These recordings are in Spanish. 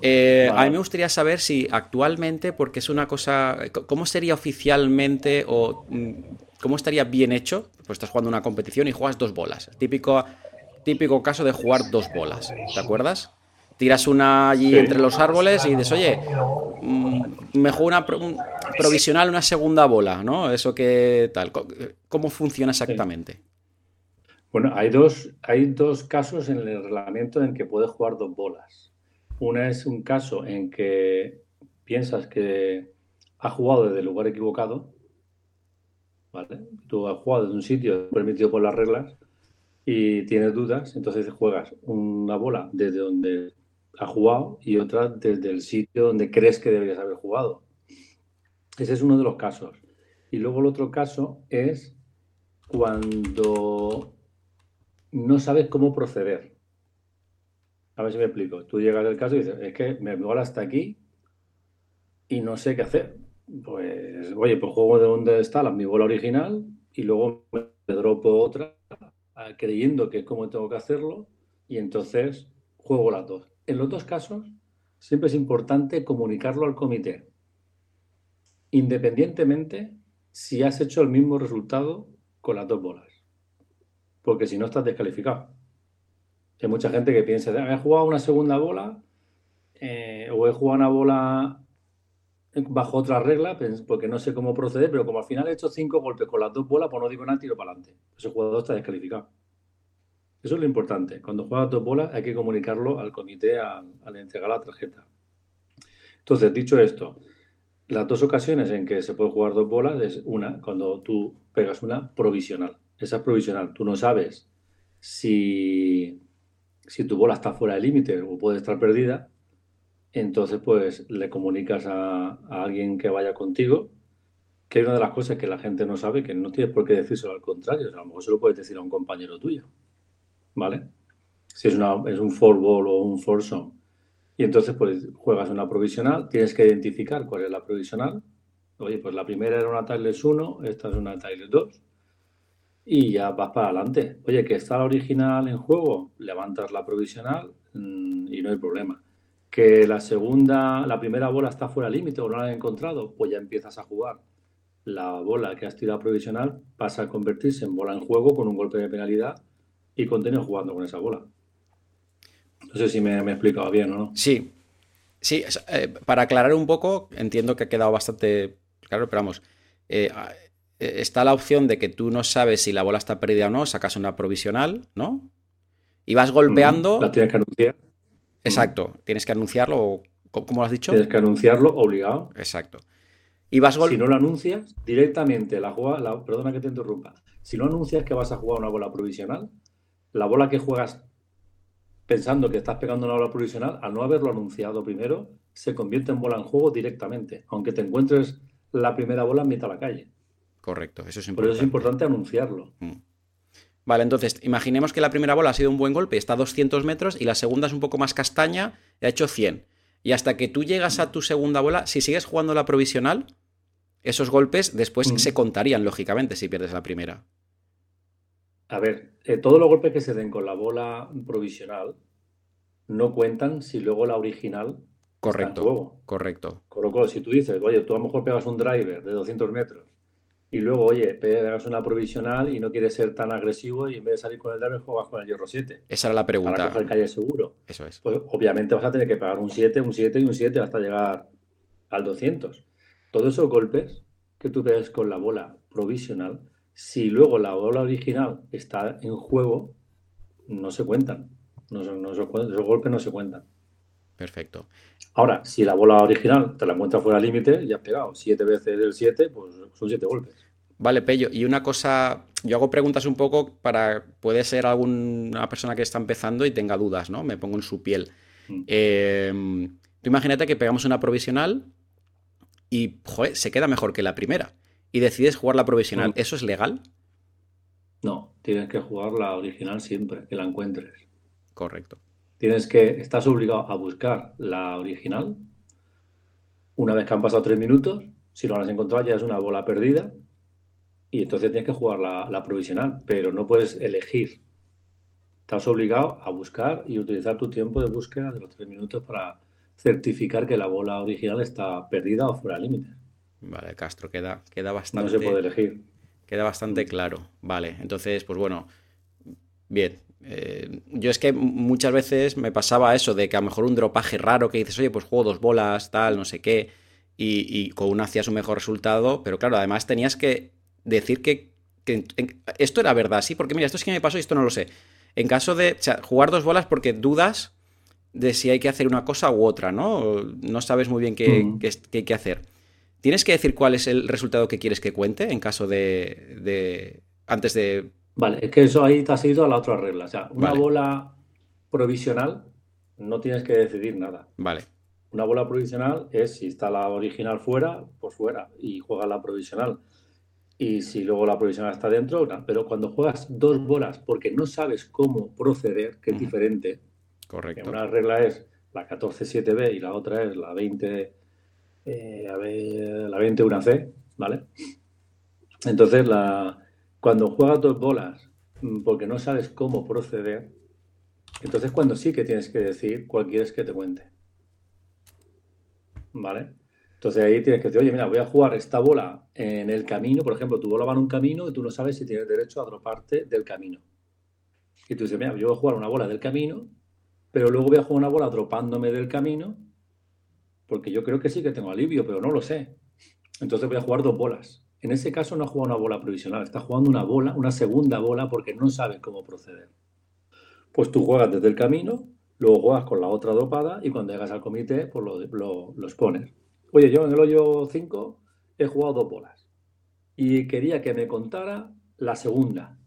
Eh, a mí me gustaría saber si actualmente, porque es una cosa, ¿cómo sería oficialmente o mm, cómo estaría bien hecho? Pues estás jugando una competición y juegas dos bolas. Típico, típico caso de jugar dos bolas, ¿te acuerdas? Tiras una allí entre los árboles y dices, oye, mm, me juego una provisional, una segunda bola, ¿no? Eso que tal. ¿Cómo funciona exactamente? Bueno, hay dos, hay dos casos en el reglamento en que puedes jugar dos bolas. Una es un caso en que piensas que has jugado desde el lugar equivocado. Tú has jugado desde un sitio permitido por las reglas y tienes dudas, entonces juegas una bola desde donde has jugado y otra desde el sitio donde crees que deberías haber jugado. Ese es uno de los casos. Y luego el otro caso es cuando no sabes cómo proceder. A ver si me explico. Tú llegas al caso y dices, es que me voy hasta aquí y no sé qué hacer. Pues, oye, pues juego de donde está la, mi bola original y luego me dropo otra ah, creyendo que es como tengo que hacerlo y entonces juego las dos. En los dos casos, siempre es importante comunicarlo al comité, independientemente si has hecho el mismo resultado con las dos bolas porque si no estás descalificado. Hay mucha gente que piensa, ah, he jugado una segunda bola eh, o he jugado una bola bajo otra regla porque no sé cómo proceder, pero como al final he hecho cinco golpes con las dos bolas, pues no digo nada, tiro para adelante. Ese jugador está descalificado. Eso es lo importante. Cuando juegas dos bolas hay que comunicarlo al comité al, al entregar la tarjeta. Entonces, dicho esto, las dos ocasiones en que se puede jugar dos bolas es una, cuando tú pegas una provisional esa es provisional. Tú no sabes si, si tu bola está fuera del límite o puede estar perdida. Entonces, pues le comunicas a, alguien que vaya contigo, que es una de las cosas que la gente no sabe, que no tienes por qué decírselo al contrario. a lo mejor se lo puedes decir a un compañero tuyo. ¿Vale? Si es, una, es un four ball o un four song. Y entonces, pues juegas una provisional, tienes que identificar cuál es la provisional. Oye, pues la primera era una Tiles 1, esta es una Tiles 2 y ya vas para adelante. Oye, que está la original en juego, levantas la provisional mm, y no hay problema. Que la segunda, la primera bola está fuera límite o no la has encontrado, pues ya empiezas a jugar. La bola que has tirado provisional pasa a convertirse en bola en juego con un golpe de penalidad y continúas jugando con esa bola. No sé si me, me he explicado bien o no. Sí, sí, eh, para aclarar un poco, entiendo que ha quedado bastante claro, pero vamos, eh, está la opción de que tú no sabes si la bola está perdida o no, sacas una provisional, ¿no? Y vas golpeando. La tienes que anunciar. Exacto, tienes que anunciarlo, ¿cómo lo has dicho? Tienes que anunciarlo obligado. Exacto. Y vas Si no lo anuncias, directamente la juega, perdona que te interrumpa. Si no anuncias que vas a jugar una bola provisional, la bola que juegas pensando que estás pegando una bola provisional, al no haberlo anunciado primero, se convierte en bola en juego directamente, aunque te encuentres la primera bola en mitad de la calle. Correcto, eso es importante. Por eso es importante anunciarlo. Mm. Vale, entonces, imaginemos que la primera bola ha sido un buen golpe, está a 200 metros, y la segunda es un poco más castaña, y ha hecho 100. Y hasta que tú llegas a tu segunda bola, si sigues jugando la provisional, esos golpes después mm. se contarían, lógicamente, si pierdes la primera. A ver, eh, todos los golpes que se den con la bola provisional no cuentan si luego la original Correcto. Correcto. Con si tú dices, oye, tú a lo mejor pegas un driver de 200 metros y luego, oye, pegas una provisional y no quieres ser tan agresivo y en vez de salir con el driver juegas con el hierro 7. Esa era la pregunta. Para coger calle seguro. Eso es. Pues obviamente vas a tener que pagar un 7, un 7 y un 7 hasta llegar al 200. Todos esos golpes que tú ves con la bola provisional, si luego la bola original está en juego, no se cuentan. No, esos golpes no se cuentan. Perfecto. Ahora, si la bola original te la encuentras fuera del límite y has pegado siete veces el 7, pues son siete golpes. Vale, Pello. Y una cosa, yo hago preguntas un poco para, puede ser alguna persona que está empezando y tenga dudas, ¿no? Me pongo en su piel. Mm. Eh, tú imagínate que pegamos una provisional y, joder, se queda mejor que la primera. Y decides jugar la provisional. Mm. ¿Eso es legal? No, tienes que jugar la original siempre, que la encuentres. Correcto. Tienes que, estás obligado a buscar la original. Una vez que han pasado tres minutos, si no la has encontrado ya es una bola perdida y entonces tienes que jugar la, provisional, pero no puedes elegir. Estás obligado a buscar y utilizar tu tiempo de búsqueda de los tres minutos para, certificar que la bola original está perdida o fuera de límite. Vale, Castro, queda, queda bastante. No se puede elegir. Queda bastante claro. Vale, entonces, pues bueno, bien. Eh, yo es que muchas veces me pasaba eso de que a lo mejor un dropaje raro que dices, oye, pues juego dos bolas, tal, no sé qué, y, con una hacías un mejor resultado, pero claro, además tenías que decir que, esto era verdad, sí, porque mira, esto es que me pasó y esto no lo sé. En caso de jugar dos bolas porque dudas de si hay que hacer una cosa u otra, ¿no? No sabes muy bien qué, hay que hacer. ¿Tienes que decir cuál es el resultado que quieres que cuente en caso de. antes de. Vale, es que eso ahí te has ido a la otra regla. O sea, una bola provisional no tienes que decidir nada. Vale. Una bola provisional es si está la original fuera, pues fuera, y juega la provisional. Y si luego la provisional está dentro, pero cuando juegas dos bolas porque no sabes cómo proceder, que es diferente, Correcto. Una regla es la 14.7b y la otra es la 20, eh, la 21c, ¿vale? Entonces, la, cuando juegas dos bolas mm, porque no sabes cómo proceder, entonces cuando sí que tienes que decir cuál quieres que te cuente. ¿Vale? Entonces ahí tienes que decir, oye, mira, voy a jugar esta bola en el camino, por ejemplo, tu bola va en un camino y tú no sabes si tienes derecho a droparte del camino. Y tú dices, mira, yo voy a jugar una bola del camino pero luego voy a jugar una bola dropándome del camino, porque yo creo que sí que tengo alivio, pero no lo sé. Entonces voy a jugar dos bolas. En ese caso no ha jugado una bola provisional, está jugando una bola, una segunda bola, porque no sabe cómo proceder. Pues tú juegas desde el camino, luego juegas con la otra dopada y cuando llegas al comité, pues lo, lo, los pones. Oye, yo en el hoyo 5 he jugado dos bolas y quería que me contara la segunda.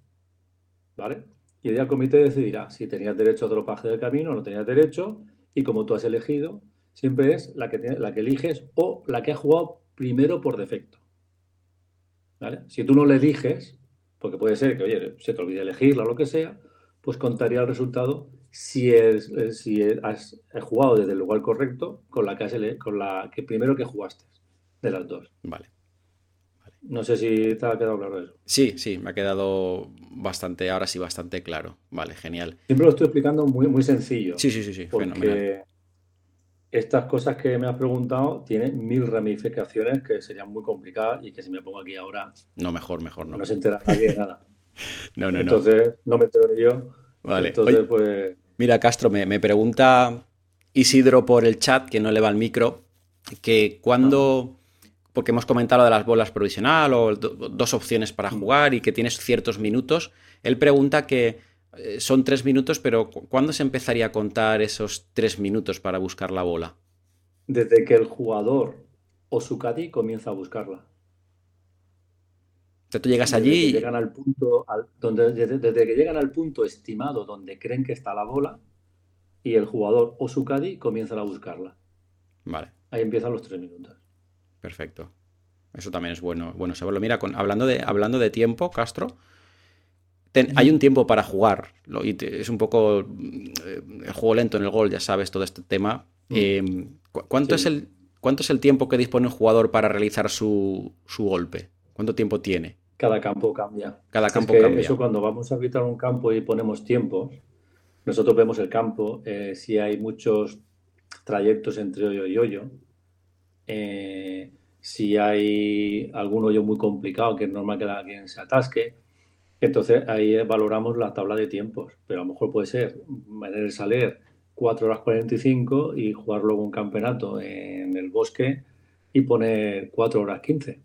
¿Vale? Y el comité decidirá si tenías derecho a dropaje del camino o no tenías derecho. Y como tú has elegido, siempre es la que, la que eliges o la que ha jugado primero por defecto. ¿Vale? Si tú no le eliges, porque puede ser que, oye, se te olvide elegirla o lo que sea, pues contaría el resultado si, es, eh, si has jugado desde el lugar correcto con la que, has, con la que primero que jugaste de las dos. Vale. No sé si te ha quedado claro eso. Sí, sí, me ha quedado bastante, ahora sí, bastante claro. Vale, genial. Siempre lo estoy explicando muy, muy sencillo. Sí, sí, sí, sí. Porque estas cosas que me has preguntado tienen mil ramificaciones que serían muy complicadas y que si me pongo aquí ahora. No, mejor, mejor no. No se entera nadie de nada. no, no, Entonces, no. me entero ni yo. Vale. Entonces, pues. Mira, Castro, me, me, pregunta Isidro por el chat, que no le va el micro, que cuando porque hemos comentado de las bolas provisional o dos opciones para mm. jugar y que tienes ciertos minutos. Él pregunta que eh, son tres minutos, pero ¿cuándo se empezaría a contar esos tres minutos para buscar la bola? Desde que el jugador o su caddy comienza a buscarla. Entonces tú llegas allí. y... llegan al punto, donde, desde, que llegan al punto estimado donde creen que está la bola y el jugador o su caddy comienzan a buscarla. Vale. Ahí empiezan los tres minutos. Perfecto. Eso también es bueno, bueno saberlo. Mira, con, hablando, de, hablando de tiempo, Castro, hay un tiempo para jugar. y es un poco eh, el juego lento en el gol, ya sabes, todo este tema. Eh, ¿cuánto, es el, ¿Cuánto es el tiempo que dispone un jugador para realizar su, golpe? ¿Cuánto tiempo tiene? Cada campo cambia. Cada campo cambia. Eso cuando vamos a arbitrar un campo y ponemos tiempos, nosotros vemos el campo, eh, si hay muchos trayectos entre hoyo y hoyo, eh, si hay algún hoyo muy complicado, que es normal que alguien se atasque, entonces ahí valoramos la tabla de tiempos, pero a lo mejor puede ser el salir 4 horas 45 y jugar luego un campeonato en el bosque y poner 4 horas 15.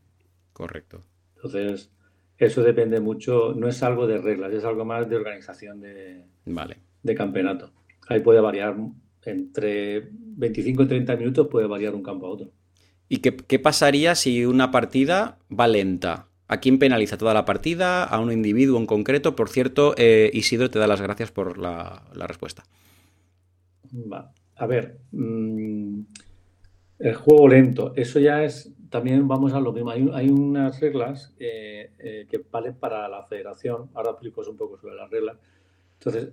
Correcto. Entonces, eso depende mucho, no es algo de reglas, es algo más de organización de, vale. de campeonato. Ahí puede variar entre 25 y 30 minutos, puede variar un campo a otro. ¿Y qué, pasaría si una partida va lenta? ¿A quién penaliza toda la partida? ¿A un individuo en concreto? Por cierto, eh, Isidro te da las gracias por la, respuesta. A ver, mm, el juego lento, eso ya es, también vamos a lo mismo. Hay, unas reglas eh, eh, que valen para la federación. Ahora explico un poco sobre las reglas. Entonces,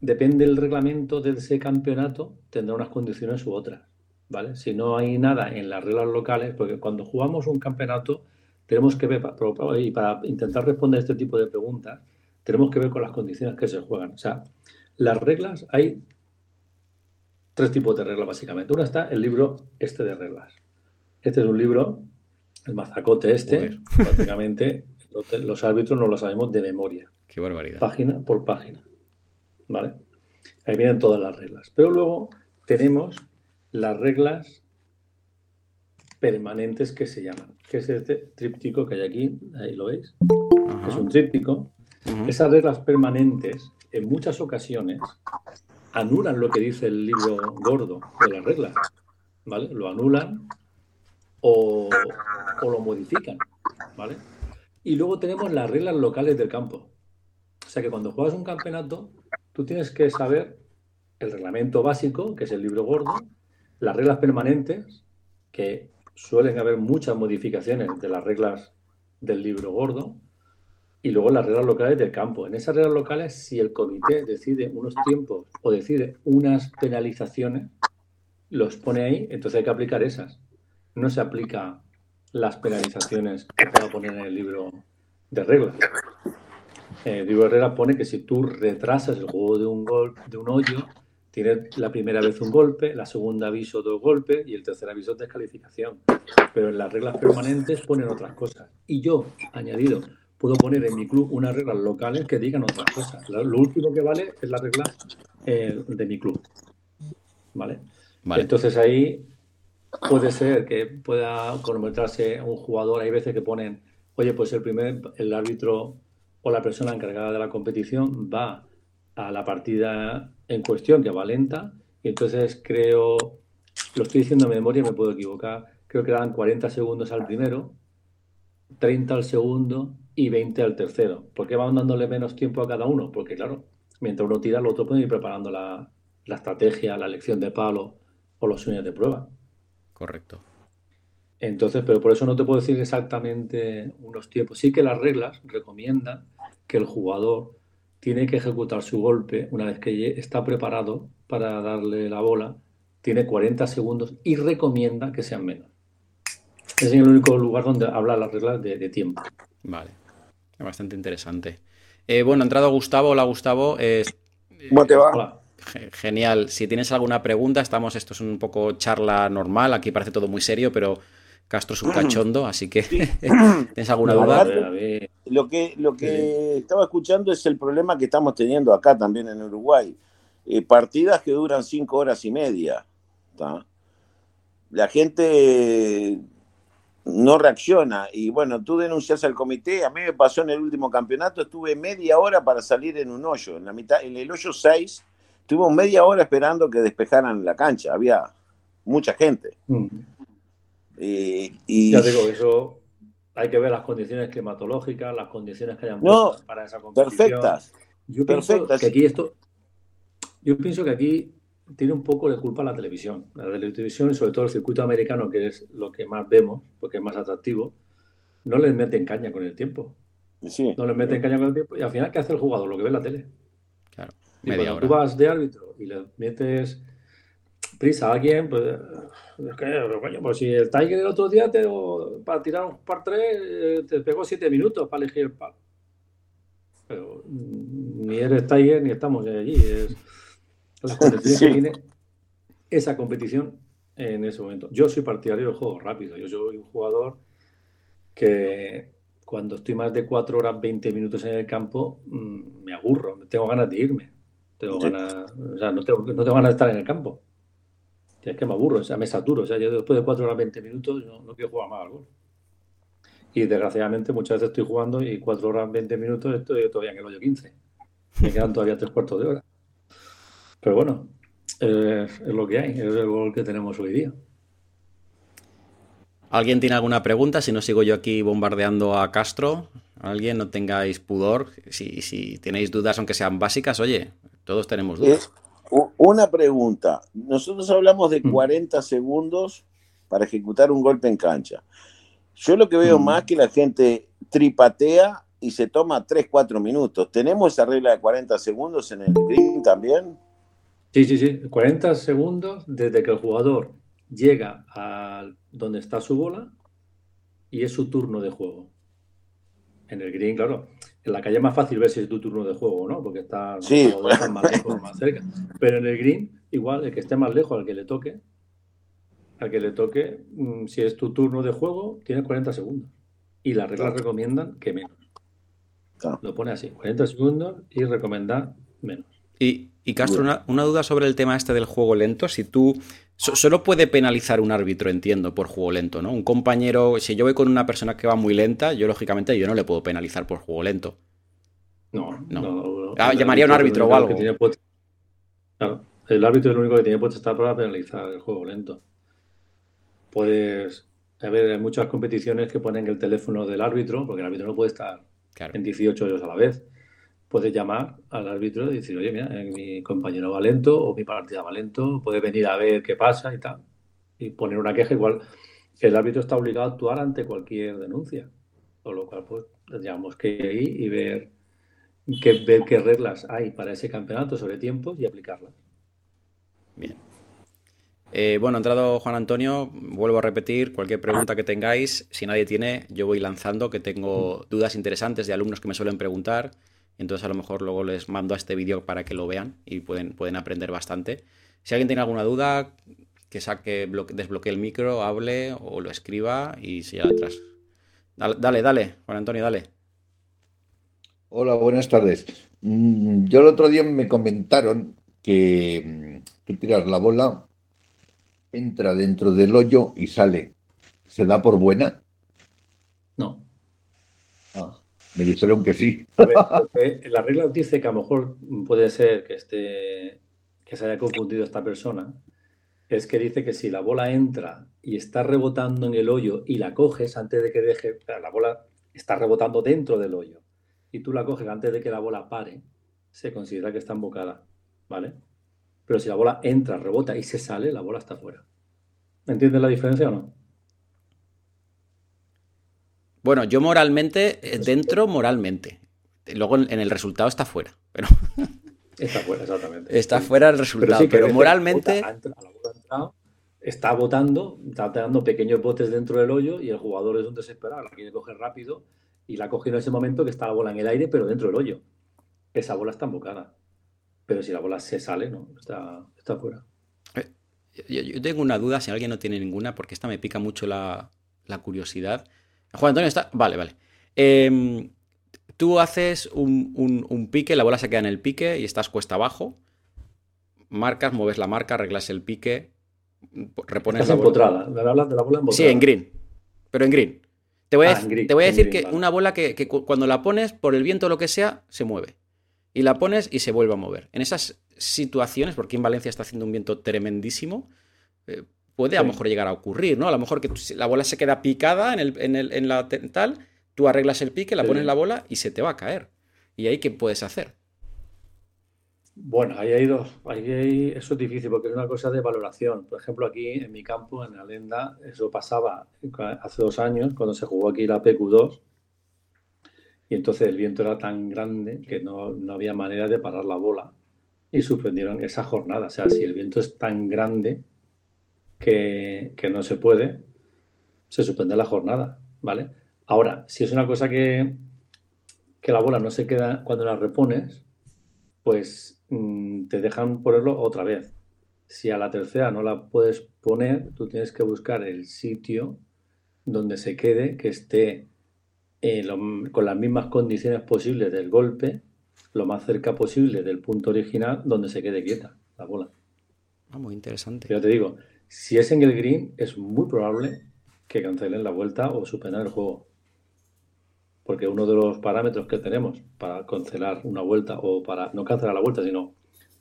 depende del reglamento de ese campeonato, tendrá unas condiciones u otras. ¿vale? Si no hay nada en las reglas locales, porque cuando jugamos un campeonato tenemos que ver, y para intentar responder este tipo de preguntas, tenemos que ver con las condiciones que se juegan. O sea, las reglas hay tres tipos de reglas básicamente. Uno está el libro este de reglas. Este es un libro, el mazacote este, básicamente los árbitros no lo sabemos de memoria. Qué barbaridad. Página por página. ¿Vale? Ahí vienen todas las reglas. Pero luego tenemos las reglas permanentes que se llaman, que es este tríptico que hay aquí, ahí lo veis. Es un tríptico. Esas reglas permanentes, en muchas ocasiones, anulan lo que dice el libro gordo de las reglas. ¿Vale? Lo anulan o, o lo modifican. ¿Vale? Y luego tenemos las reglas locales del campo. O sea que cuando juegas un campeonato, tú tienes que saber el reglamento básico, que es el libro gordo, las reglas permanentes, que suelen haber muchas modificaciones de las reglas del libro gordo, y luego las reglas locales del campo. En esas reglas locales, si el comité decide unos tiempos o decide unas penalizaciones, los pone ahí, entonces hay que aplicar esas. No se aplica las penalizaciones que pueda poner en el libro de reglas. Eh, el libro de reglas pone que si tú retrasas el juego de un gol, de un hoyo, tienes la primera vez un golpe, la segunda aviso dos golpes y el tercer aviso descalificación. Pero en las reglas permanentes ponen otras cosas. Y yo, añadido, puedo poner en mi club unas reglas locales que digan otras cosas. Lo, último que vale es la regla eh, de mi club. ¿Vale? ¿Vale? Entonces ahí puede ser que pueda cronometrarse un jugador. Hay veces que ponen, oye, pues el primer, el árbitro o la persona encargada de la competición va a la partida en cuestión que va lenta y entonces creo, lo estoy diciendo de memoria, me puedo equivocar, creo que dan 40 segundos al primero, 30 al segundo y 20 al tercero. ¿Por qué van dándole menos tiempo a cada uno? Porque claro, mientras uno tira, el otro puede ir preparando la, la estrategia, la elección de palo o los sueños de prueba. Correcto. Entonces, pero por eso no te puedo decir exactamente unos tiempos. Sí que las reglas recomiendan que el jugador tiene que ejecutar su golpe una vez que está preparado para darle la bola, tiene 40 segundos y recomienda que sean menos. Es el único lugar donde habla las reglas de, tiempo. Vale, bastante interesante. Eh, bueno, ha entrado Gustavo. Hola, Gustavo. ¿Cómo te va? Hola. Genial. Si tienes alguna pregunta, estamos, esto es un poco charla normal, aquí parece todo muy serio, pero Castro es un cachondo, así que ¿tienes alguna duda? Lo que, lo que estaba escuchando es el problema que estamos teniendo acá también en Uruguay. Eh, partidas que duran cinco horas y media. La gente no reacciona. Y bueno, tú denuncias al comité. A mí me pasó en el último campeonato, estuve media hora para salir en un hoyo. En la mitad, en el hoyo 6 Estuvimos media hora esperando que despejaran la cancha, había mucha gente. Mm. Y... Ya digo, eso hay que ver las condiciones climatológicas, las condiciones que hayan no, para esa competición. Perfectas. Yo pienso que aquí esto, yo pienso que aquí tiene un poco de culpa la televisión. La televisión y sobre todo el circuito americano, que es lo que más vemos, porque es más atractivo, no les meten caña con el tiempo. No les meten caña con el tiempo. Y al final, ¿qué hace el jugador? Lo que ve en la tele. Claro. Y cuando tú vas de árbitro y le metes prisa a alguien, pues, es que, pues si el Tiger el otro día te, para tirar un par tres eh, te pegó siete minutos para elegir el palo. Pero ni eres Tiger ni estamos allí. Es, tiene esa competición en ese momento. Yo soy partidario del juego rápido. Yo soy un jugador que cuando estoy más de cuatro horas, 20 minutos en el campo, mm, me aburro, tengo ganas de irme. Tengo ganas, o sea, no tengo, no tengo ganas de estar en el campo. Es que me aburro, o sea, me saturo. O sea, yo después de 4 horas 20 minutos no, no quiero jugar más al gol. Y desgraciadamente muchas veces estoy jugando y 4 horas 20 minutos estoy todavía en el hoyo 15. Me quedan todavía tres cuartos de hora. Pero bueno, es lo que hay, es el gol que tenemos hoy día. ¿Alguien tiene alguna pregunta? Si no sigo yo aquí bombardeando a Castro. ¿Alguien? No tengáis pudor. Si, si tenéis dudas, aunque sean básicas, oye, todos tenemos dudas. Una pregunta. Nosotros hablamos de 40 mm. segundos para ejecutar un golpe en cancha. Yo lo que veo mm. más que la gente tripatea y se toma 3, 4 minutos. ¿Tenemos esa regla de 40 segundos en el green también? Sí, sí, sí. 40 segundos desde que el jugador llega a donde está su bola y es su turno de juego. En el green, claro. En la calle es más fácil ver si es tu turno de juego, ¿no? Porque está, Sí. o más lejos o más cerca. Pero en el green, igual, el que esté más lejos, al que le toque, al que le toque, mm, si es tu turno de juego, tienes 40 segundos. Y las reglas Claro. recomiendan que menos. Claro. Lo pone así, 40 segundos y recomendar menos. Y, y Castro, una, una duda sobre el tema este del juego lento. Si tú. so- solo puede penalizar un árbitro, entiendo, por juego lento, ¿no? Un compañero. Si yo voy con una persona que va muy lenta, yo lógicamente yo no le puedo penalizar por juego lento. No, No. no. no, Ah, llamaría a un árbitro o algo. puesto- Claro, el árbitro es el único que tiene puesto estar para penalizar el juego lento. Puedes. A ver, hay muchas competiciones que ponen el teléfono del árbitro, porque el árbitro no puede estar Claro. en 18 hoyos a la vez. Puedes llamar al árbitro y decir, oye, mira, eh, mi compañero va lento o mi partida va lento, puede venir a ver qué pasa y tal. Y poner una queja igual. El árbitro está obligado a actuar ante cualquier denuncia. Con lo cual, pues, tendríamos que ir y ver ver qué reglas hay para ese campeonato sobre tiempos y aplicarlas. Bien. Eh, bueno, entrado Juan Antonio. Vuelvo a repetir, cualquier pregunta que tengáis, si nadie tiene, yo voy lanzando, que tengo dudas interesantes de alumnos que me suelen preguntar. Entonces a lo mejor luego les mando a este vídeo para que lo vean y pueden, pueden aprender bastante. Si alguien tiene alguna duda, que saque, bloque- desbloquee el micro, hable o lo escriba y siga atrás. Dale, dale, Juan Antonio, dale. Hola, buenas tardes. Mm, Yo el otro día me comentaron que mm, tú tiras la bola, entra dentro del hoyo y sale. ¿Se da por buena? No. Ah, me dijeron que sí. A ver, la regla dice que a lo mejor puede ser que esté, que se haya confundido esta persona. Es que dice que si la bola entra y está rebotando en el hoyo y la coges antes de que deje, la bola está rebotando dentro del hoyo y tú la coges antes de que la bola pare, se considera que está embocada, ¿vale? Pero si la bola entra, rebota y se sale, la bola está fuera. ¿Entiendes la diferencia o no? Bueno, yo moralmente, eh, dentro moralmente. Luego en el resultado está fuera. Pero Está fuera, exactamente. está fuera el resultado. sí Pero moralmente. ha ha está botando, está dando pequeños botes dentro del hoyo y el jugador es un desesperado, la quiere coger rápido y la coge en ese momento que está la bola en el aire, pero dentro del hoyo. Esa bola está embocada. Pero si la bola se sale, no, está, está fuera. Yo, yo tengo una duda, si alguien no tiene ninguna, porque esta me pica mucho la, la curiosidad. Juan Antonio está. Vale, vale. Em, tú haces un, un- un pique, la bola se queda en el pique y estás cuesta abajo. Marcas, mueves la marca, arreglas el pique, repones Estás la bola. empotrada. Me hablas de la bola empotrada. Sí, en green. Pero en green. Te voy a, Ah, dec- en green, te voy a en decir green, que vale. una bola que, que cu- cuando la pones, por el viento o lo que sea, se mueve. Y la pones y se vuelve a mover. En esas situaciones, porque en Valencia está haciendo un viento tremendísimo, eh, puede a lo mejor llegar a ocurrir, ¿no? A lo mejor que la bola se queda picada en, el, en, el- en la tal, tú arreglas el pique, la pones la bola y se te va a caer. ¿Y ahí qué puedes hacer? Bueno, ahí hay dos. Ahí hay- eso es difícil porque es una cosa de valoración. Por ejemplo, aquí en mi campo, en Alenda, eso pasaba hace dos años cuando se jugó aquí la PQ2 y entonces el viento era tan grande que no, no había manera de parar la bola y suspendieron esa jornada. O sea, si el viento es tan grande que, que no se puede, se suspende la jornada, ¿vale? Ahora, si es una cosa que, que la bola no se queda cuando la repones, pues mm, te dejan ponerlo otra vez. Si a la tercera no la puedes poner, tú tienes que buscar el sitio donde se quede, que esté eh, lo- con las mismas condiciones posibles del golpe, lo más cerca posible del punto original donde se quede quieta la bola. Ah, muy interesante. Pero te digo, si es en el green, es muy probable que cancelen la vuelta o suspendan el juego. Porque uno de los parámetros que tenemos para cancelar una vuelta o para no cancelar la vuelta, sino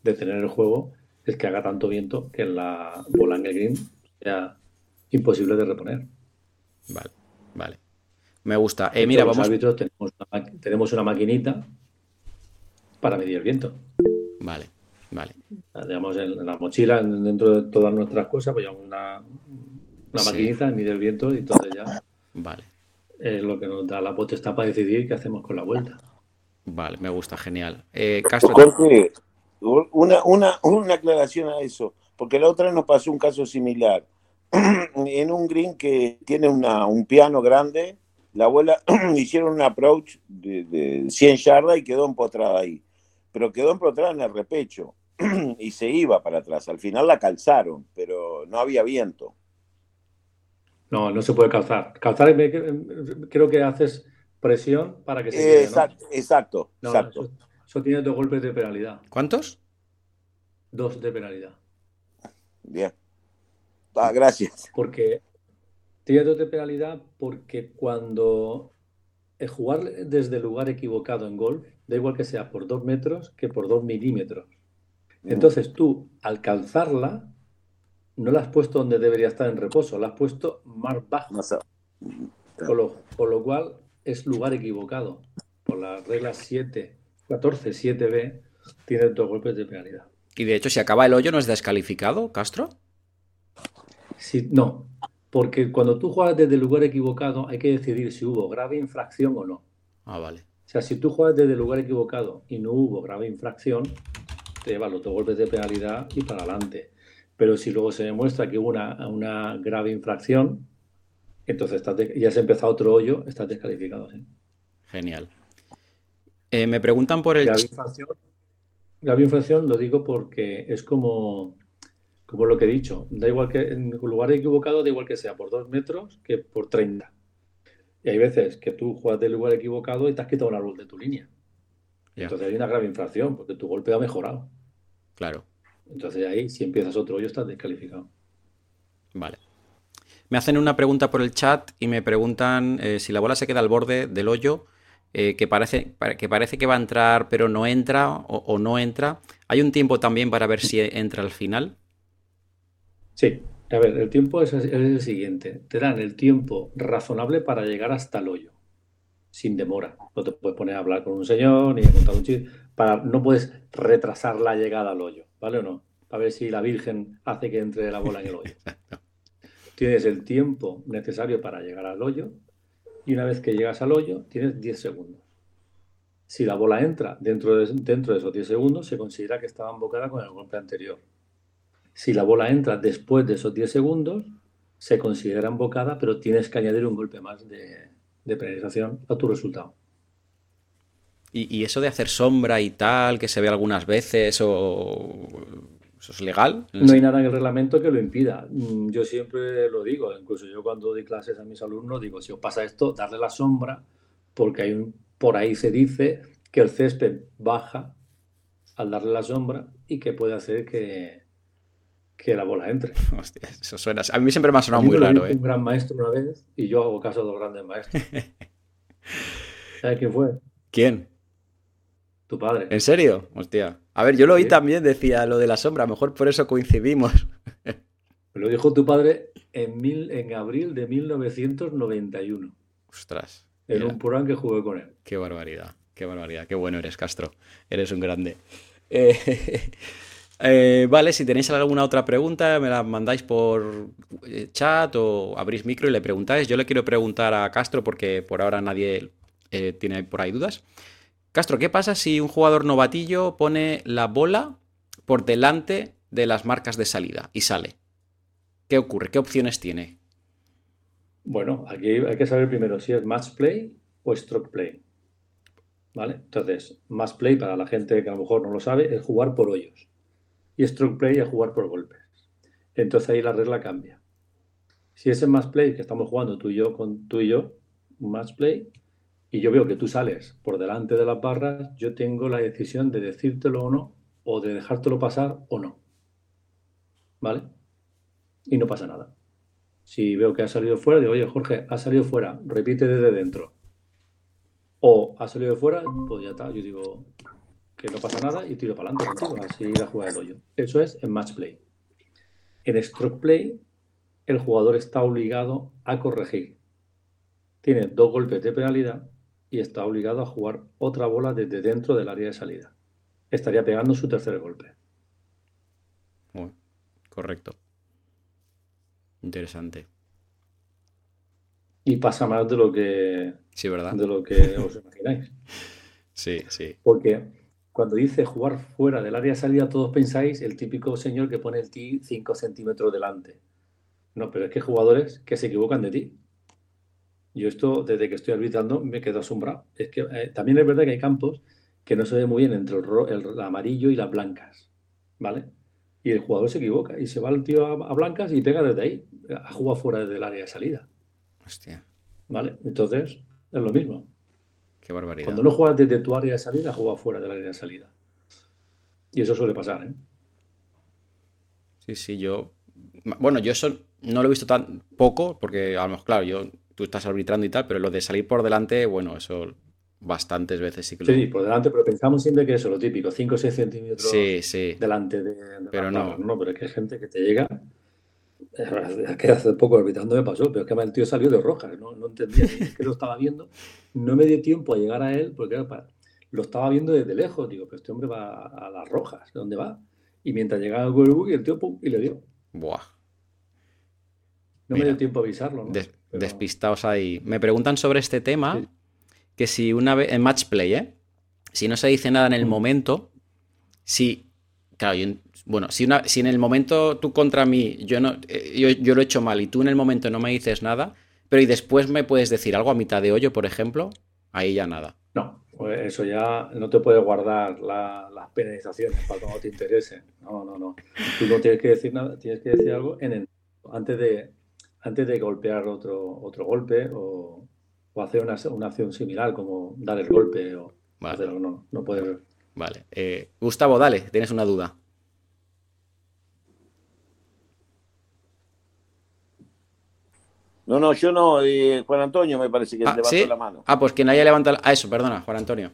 detener el juego, es que haga tanto viento que la bola en el green sea imposible de reponer. Vale, vale. Me gusta. Eh, mira, los vamos. árbitros tenemos una, tenemos una maquinita para medir el viento. Vale, vale. Digamos, en, en la mochila, en- dentro de todas nuestras cosas, pues llevamos una, una Sí. maquinita, mide el viento y entonces ya Vale. es lo que nos da la potestad para decidir qué hacemos con la vuelta. Vale, me gusta, genial. Eh, Castro, Jorge, una, una, una aclaración a eso, porque la otra nos pasó un caso similar. en un green que tiene una, un piano grande, la bola hicieron un approach de, de 100 yardas y quedó empotrada ahí. Pero quedó empotrada en el repecho y se iba para atrás. Al final la calzaron, pero no había viento. No, no se puede calzar. Calzar creo que haces presión para que se quede, Exacto, ¿no? exacto. No, exacto. Eso, eso tiene dos golpes de penalidad. ¿Cuántos? Dos de penalidad. Bien. Ah, gracias. Porque tiene dos de penalidad porque cuando el jugar desde el lugar equivocado en golf, da igual que sea por dos metros que por dos milímetros. Entonces tú, al calzarla, no la has puesto donde debería estar en reposo, la has puesto más bajo. No sé. Con lo, con lo cual es lugar equivocado. Por las reglas 7, 14, 7b, tiene dos golpes de penalidad. Y de hecho, si acaba el hoyo, ¿no es descalificado, Castro? Sí, no, porque cuando tú juegas desde el lugar equivocado hay que decidir si hubo grave infracción o no. Ah, vale. O sea, si tú juegas desde el lugar equivocado y no hubo grave infracción, te llevas los dos golpes de penalidad y para adelante. Pero si luego se demuestra que hubo una, una grave infracción, entonces estás de- ya has empezado otro hoyo, estás descalificado. ¿sí? Genial. Eh, me preguntan por el... Grave infracción, grave infracción lo digo porque es como, como lo que he dicho. Da igual que en lugar equivocado, da igual que sea por dos metros que por 30. Y hay veces que tú juegas del lugar equivocado y te has quitado un árbol de tu línea. Entonces hay una grave infracción porque tu golpe ha mejorado. Claro. Entonces ahí, si empiezas otro hoyo, estás descalificado. Vale. Me hacen una pregunta por el chat y me preguntan eh, si la bola se queda al borde del hoyo, eh, que, parece, pa- que parece que va a entrar, pero no entra o, o no entra. ¿Hay un tiempo también para ver si entra al final? Sí, a ver, el tiempo es, es el siguiente. Te dan el tiempo razonable para llegar hasta el hoyo, sin demora. No te puedes poner a hablar con un señor ni a contar un chiste. Para, no puedes retrasar la llegada al hoyo, ¿vale o no? Para ver si la Virgen hace que entre la bola en el hoyo. Tienes el tiempo necesario para llegar al hoyo y una vez que llegas al hoyo tienes 10 segundos. Si la bola entra dentro de, dentro de esos 10 segundos, se considera que estaba embocada con el golpe anterior. Si la bola entra después de esos 10 segundos, se considera embocada, pero tienes que añadir un golpe más de, de penalización a tu resultado. Y, y eso de hacer sombra y tal, que se ve algunas veces, o... ¿Eso es legal? No hay nada en el reglamento que lo impida. Mm, Yo siempre lo digo, incluso yo cuando doy clases a mis alumnos digo, si os pasa esto, darle la sombra, porque hay un, por ahí se dice que el césped baja al darle la sombra y que puede hacer que, que la bola entre. Hostia, eso suena... A mí siempre me ha sonado muy raro, ¿eh? un gran maestro una vez y yo hago caso de los grandes maestros. ¿Sabes quién fue? ¿Quién? Tu padre. ¿En serio? Hostia. A ver, yo lo oí Sí. también, decía lo de la sombra, a lo mejor por eso coincidimos. Me lo dijo tu padre en, mil, en abril de 1991, Ostras. en mira. un programa que jugué con él. Qué barbaridad, qué barbaridad, qué bueno eres, Castro. Eres un grande. Eh, eh, vale, si tenéis alguna otra pregunta, me la mandáis por eh, chat o abrís micro y le preguntáis. Yo le quiero preguntar a Castro porque por ahora nadie eh, tiene por ahí dudas. Castro, ¿qué pasa si un jugador novatillo pone la bola por delante de las marcas de salida y sale? ¿Qué ocurre? ¿Qué opciones tiene? Bueno, aquí hay que saber primero si es match play o stroke play. ¿Vale? Entonces, match play, para la gente que a lo mejor no lo sabe, es jugar por hoyos. Y stroke play es jugar por golpes. Entonces ahí la regla cambia. Si es en match play, que estamos jugando tú y yo con tú y yo, match play, y yo veo que tú sales por delante de las barras, yo tengo la decisión de decírtelo o no, o de dejártelo pasar o no. ¿Vale? Y no pasa nada. Si veo que ha salido fuera, digo, oye, Jorge, ha salido fuera, repite desde dentro. O ha salido fuera, pues ya está. Yo digo que no pasa nada y tiro para adelante contigo, así la jugada del hoyo. Eso es en match play. En stroke play, el jugador está obligado a corregir. Tiene dos golpes de penalidad y está obligado a jugar otra bola desde dentro del área de salida. Estaría pegando su tercer golpe. Correcto. Interesante. Y pasa más de lo que, Sí, ¿verdad? de lo que os imagináis. Sí, sí. Porque cuando dice jugar fuera del área de salida, todos pensáis el típico señor que pone el tee 5 centímetros delante. No, pero es que hay jugadores que se equivocan de ti. Yo esto, desde que estoy arbitrando, me quedo asombrado. Es que eh, también es verdad que hay campos que no se ve muy bien entre el, amarillo y las blancas, ¿vale? Y el jugador se equivoca y se va el tío a, blancas y pega desde ahí, a jugar fuera del área de salida. Hostia. ¿Vale? Entonces, es lo mismo. Qué barbaridad. Cuando no juegas desde tu área de salida, juegas fuera del área de salida. Y eso suele pasar, ¿eh? Sí, sí, yo. Bueno, yo eso no lo he visto tan poco, porque a lo mejor, claro, yo, tú estás arbitrando y tal, pero lo de salir por delante, bueno, eso bastantes veces sí que lo... Sí, por delante, pero pensamos siempre que eso, lo típico, 5 o 6 centímetros sí, sí. delante de, pero no. no, pero es que hay gente que te llega es que hace poco arbitrando me pasó, pero es que el tío salió de rojas, no, no entendía, es que lo estaba viendo, no me dio tiempo a llegar a él, porque lo estaba viendo desde lejos, digo, pero este hombre va a las rojas, ¿de dónde va? Y mientras llegaba el y el tío, pum, y le dio. Buah. No me dio tiempo a avisarlo, ¿no? Despistados ahí. Me preguntan sobre este tema, que si una vez, en match play, ¿eh? Si no se dice nada en el mm. momento, si, claro, bueno, si, una, si en el momento tú contra mí, yo, no, eh, yo, lo he hecho mal y tú en el momento no me dices nada, pero y después me puedes decir algo a mitad de hoyo, por ejemplo, ahí ya nada. No, pues eso ya no te puedes guardar las penalizaciones para cuando te interese. No, no, no. Tú no tienes que decir nada, tienes que decir algo en el, antes de antes de golpear otro, otro golpe o, hacer una, una, acción similar como dar el golpe o vale. no, no puedes. Vale. Eh, Gustavo, dale, tienes una duda. No, no, yo no. Eh, Juan Antonio me parece que ah, levantó la mano. Ah, pues quien haya levantado. Ah, eso, perdona, Juan Antonio.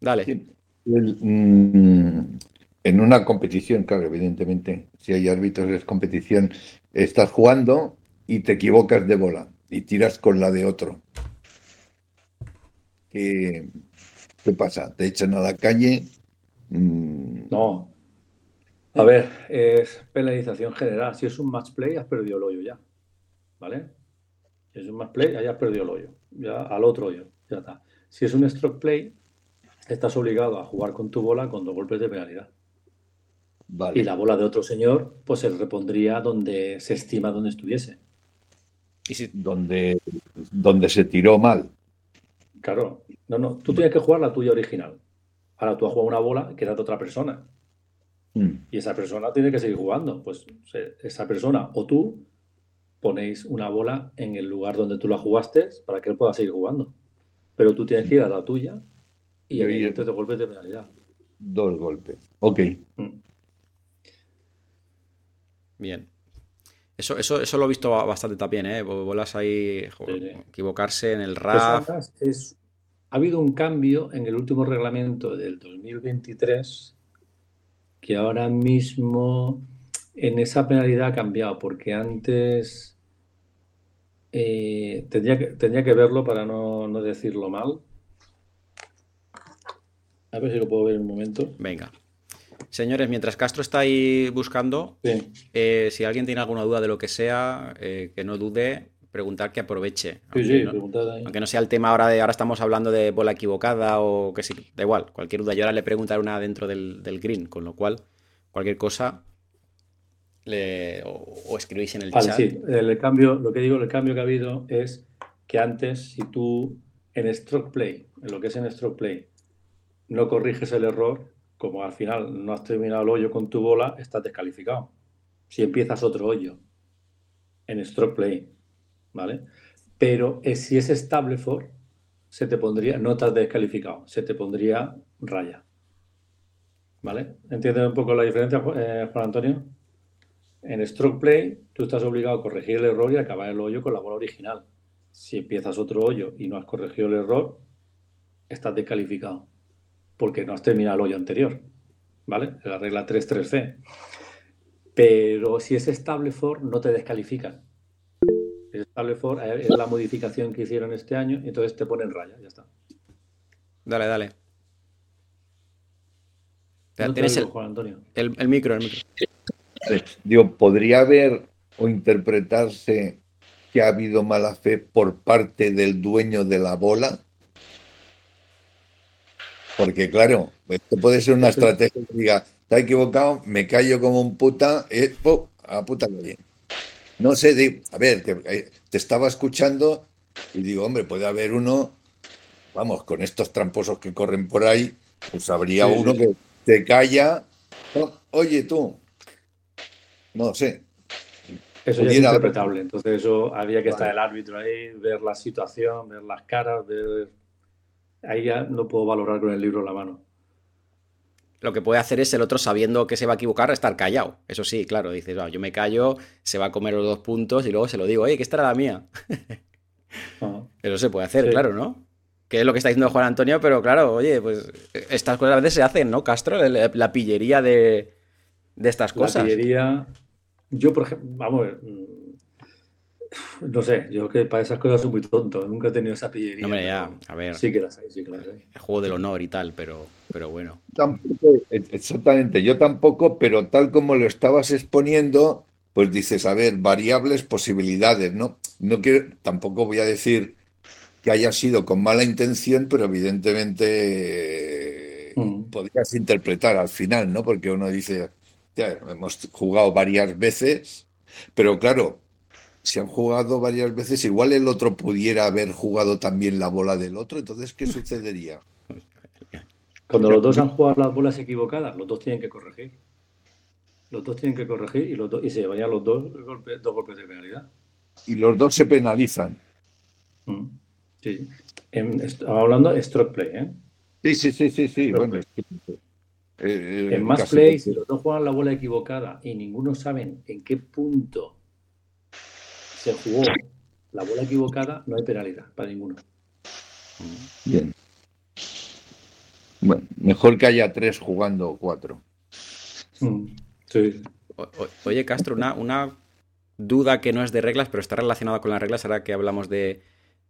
Dale. Mm, en una competición, claro, evidentemente, si hay árbitros es competición, estás jugando y te equivocas de bola y tiras con la de otro. ¿Qué, pasa? ¿Te echan a la calle? Mm. No. A ver, es penalización general. Si es un match play, has perdido el hoyo ya. ¿vale? Si es un match play, hayas perdido el hoyo, ya al otro hoyo, ya está. Si es un stroke play, estás obligado a jugar con tu bola con dos golpes de penalidad. Y la bola de otro señor, pues se repondría donde se estima donde estuviese. ¿Y si... donde, donde se tiró mal? Claro, no, no, tú tienes que jugar la tuya original. Ahora tú has jugado una bola que era de otra persona. Hmm. Y esa persona tiene que seguir jugando. Pues esa persona o tú ponéis una bola en el lugar donde tú la jugaste para que él pueda seguir jugando. Pero tú tienes que ir a la tuya y evidentemente dos golpes de penalidad. Dos golpes. Ok. Mm. Bien. Eso, eso, eso lo he visto bastante también, ¿eh? Bolas ahí, equivocarse en el RAF. Es, ha habido un cambio en el último reglamento del 2023 que ahora mismo en esa penalidad ha cambiado, porque antes eh, tendría, que, que verlo para no, decirlo mal. A ver si lo puedo ver en un momento. Venga. Señores, mientras Castro está ahí buscando, eh, si alguien tiene alguna duda de lo que sea, eh, que no dude, preguntar que aproveche. aunque, no, sea el tema ahora de ahora estamos hablando de bola equivocada o que sí, da igual. Cualquier duda. Yo ahora le preguntaré una dentro del, del green, con lo cual, cualquier cosa, o, escribís en el chat. Sí, el cambio, lo que digo, el cambio que ha habido es que antes, si tú en stroke play, en lo que es en stroke play, no corriges el error, como al final no has terminado el hoyo con tu bola, estás descalificado. Si empiezas otro hoyo en stroke play, ¿vale? Pero si es estable for, se te pondría, no estás descalificado, se te pondría raya. ¿Vale? ¿Entiendes un poco la diferencia, eh, Juan Antonio? En stroke play, tú estás obligado a corregir el error y acabar el hoyo con la bola original. Si empiezas otro hoyo y no has corregido el error, estás descalificado porque no has terminado el hoyo anterior. ¿Vale? La regla 3.3c. Pero si es estable for, no te descalifican. Es estable for, es la modificación que hicieron este año, y entonces te ponen raya, ya está. Dale, dale. Tienes el, Antonio. el, micro, el micro. Digo, ¿podría haber o interpretarse que ha habido mala fe por parte del dueño de la bola? Porque claro, esto puede ser una estrategia que diga, está equivocado, me callo como un puta, eh, a puta bien. No sé, a ver, te, eh, te, estaba escuchando Y digo, hombre, puede haber uno, vamos, con estos tramposos que corren por ahí, pues habría Sí, uno sí. que te calla. "Oh, Oye, tú. No sé. Eso ya es haber- interpretable. Entonces, eso había que estar el árbitro ahí, ver la situación, ver las caras, ver. Ahí ya no puedo valorar con el libro en la mano. Lo que puede hacer es el otro, sabiendo que se va a equivocar, estar callado. Eso sí, claro, dices, "Ah, yo me callo, se va a comer los dos puntos y luego se lo digo, oye, que esta era la mía. Ah. Eso se puede hacer, Sí. claro, ¿no? Que es lo que está diciendo Juan Antonio, pero claro, oye, pues estas cosas a veces se hacen, ¿no, Castro? La, la pillería de, de estas La cosas. pillería. Yo, por ejemplo, vamos, mm, no sé, yo que para esas cosas soy muy tonto. Nunca he tenido esa pillería. No, hombre, ya, pero a ver, Sí que las hay, sí que las hay. el juego del honor y tal, pero, pero bueno. Tampoco, exactamente, yo tampoco, pero tal como lo estabas exponiendo, pues dices, a ver, variables, posibilidades, ¿no? No quiero, tampoco voy a decir que haya sido con mala intención, pero evidentemente eh, Mm. podrías interpretar al final, ¿no? Porque uno dice, ya, hemos jugado varias veces, pero claro, si han jugado varias veces, igual el otro pudiera haber jugado también la bola del otro, entonces, ¿qué sucedería? Cuando los dos han jugado las bolas equivocadas, los dos tienen que corregir. Los dos tienen que corregir y, los dos, y se llevarían los dos golpes, dos golpes de penalidad. Y los dos se penalizan. Mm. Sí. En- estaba hablando de stroke play, ¿eh? Sí, sí, sí, sí, sí. Bueno, es que, eh, En casi- play, si los dos juegan la bola equivocada y ninguno saben en qué punto se jugó la bola equivocada, no hay penalidad para ninguno. Bien. Bueno, mejor que haya tres jugando o cuatro. Mm. Sí. O- oye, Castro, una, una duda que no es de reglas, pero está relacionada con las reglas ahora que hablamos de,